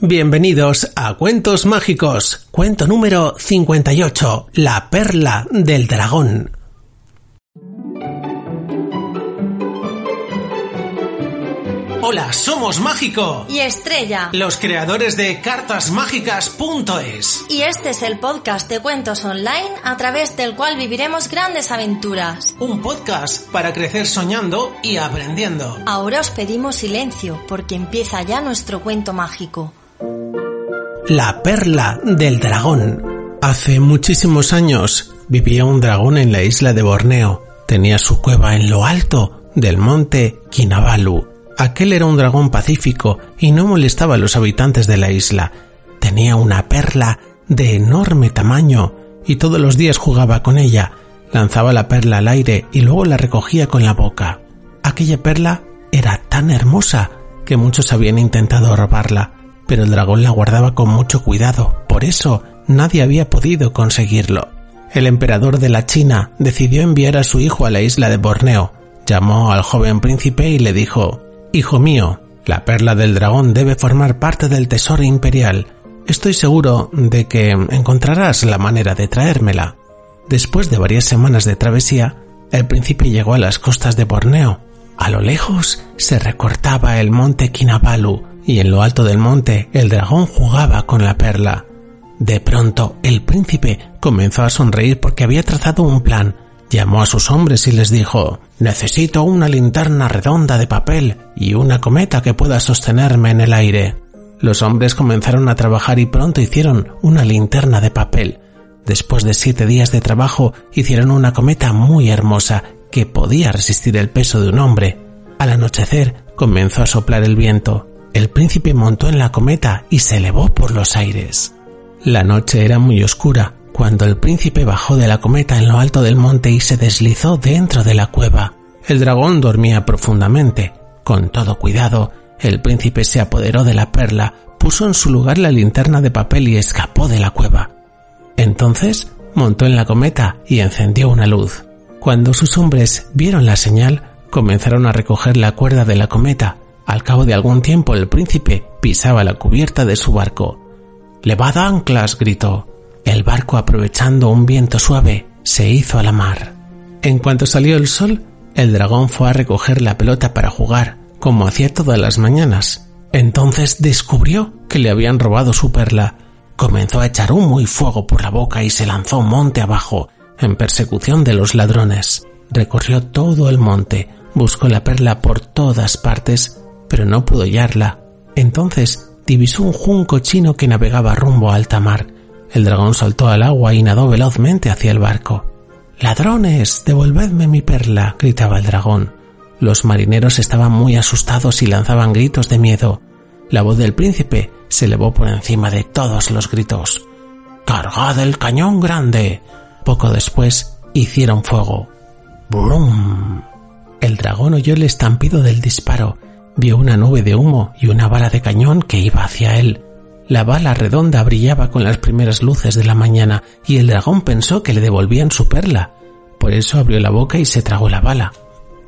Bienvenidos a Cuentos Mágicos, cuento número 58, La Perla del Dragón. Hola, somos Mágico y Estrella, los creadores de cartasmágicas.es. y este es el podcast de cuentos online a través del cual viviremos grandes aventuras. Un podcast para crecer soñando y aprendiendo. Ahora os pedimos silencio porque empieza ya nuestro cuento mágico. La Perla del Dragón. Hace muchísimos años vivía un dragón en la isla de Borneo. Tenía su cueva en lo alto del monte Kinabalu. Aquel era un dragón pacífico y no molestaba a los habitantes de la isla. Tenía una perla de enorme tamaño y todos los días jugaba con ella. Lanzaba la perla al aire y luego la recogía con la boca. Aquella perla era tan hermosa que muchos habían intentado robarla, pero el dragón la guardaba con mucho cuidado. Por eso nadie había podido conseguirlo. El emperador de la China decidió enviar a su hijo a la isla de Borneo. Llamó al joven príncipe y le dijo Hijo mío, la perla del dragón debe formar parte del tesoro imperial. Estoy seguro de que encontrarás la manera de traérmela. Después de varias semanas de travesía, el príncipe llegó a las costas de Borneo. A lo lejos se recortaba el monte Kinabalu y en lo alto del monte el dragón jugaba con la perla. De pronto el príncipe comenzó a sonreír porque había trazado un plan. Llamó a sus hombres y les dijo Necesito una linterna redonda de papel y una cometa que pueda sostenerme en el aire. Los hombres comenzaron a trabajar y pronto hicieron una linterna de papel. Después de siete días de trabajo hicieron una cometa muy hermosa que podía resistir el peso de un hombre. Al anochecer comenzó a soplar el viento. El príncipe montó en la cometa y se elevó por los aires. La noche era muy oscura cuando el príncipe bajó de la cometa en lo alto del monte y se deslizó dentro de la cueva. El dragón dormía profundamente. Con todo cuidado, el príncipe se apoderó de la perla, puso en su lugar la linterna de papel y escapó de la cueva. Entonces montó en la cometa y encendió una luz. Cuando sus hombres vieron la señal, comenzaron a recoger la cuerda de la cometa. Al cabo de algún tiempo el príncipe pisaba la cubierta de su barco. Levad anclas, gritó. El barco, aprovechando un viento suave, se hizo a la mar. En cuanto salió el sol, el dragón fue a recoger la pelota para jugar, como hacía todas las mañanas. Entonces descubrió que le habían robado su perla. Comenzó a echar humo y fuego por la boca y se lanzó monte abajo, en persecución de los ladrones. Recorrió todo el monte, buscó la perla por todas partes, pero no pudo hallarla. Entonces divisó un junco chino que navegaba rumbo a alta mar. El dragón saltó al agua y nadó velozmente hacia el barco. Ladrones, devolvedme mi perla, gritaba el dragón. Los marineros estaban muy asustados y lanzaban gritos de miedo. La voz del príncipe se elevó por encima de todos los gritos. ¡Cargad el cañón grande! Poco después hicieron fuego. ¡Brum! El dragón oyó el estampido del disparo, vio una nube de humo y una bala de cañón que iba hacia él. La bala redonda brillaba con las primeras luces de la mañana y el dragón pensó que le devolvían su perla. Por eso abrió la boca y se tragó la bala.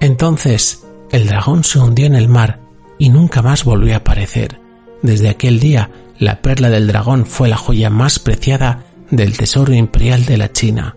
Entonces el dragón se hundió en el mar y nunca más volvió a aparecer. Desde aquel día, la perla del dragón fue la joya más preciada del tesoro imperial de la China.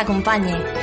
acompañe.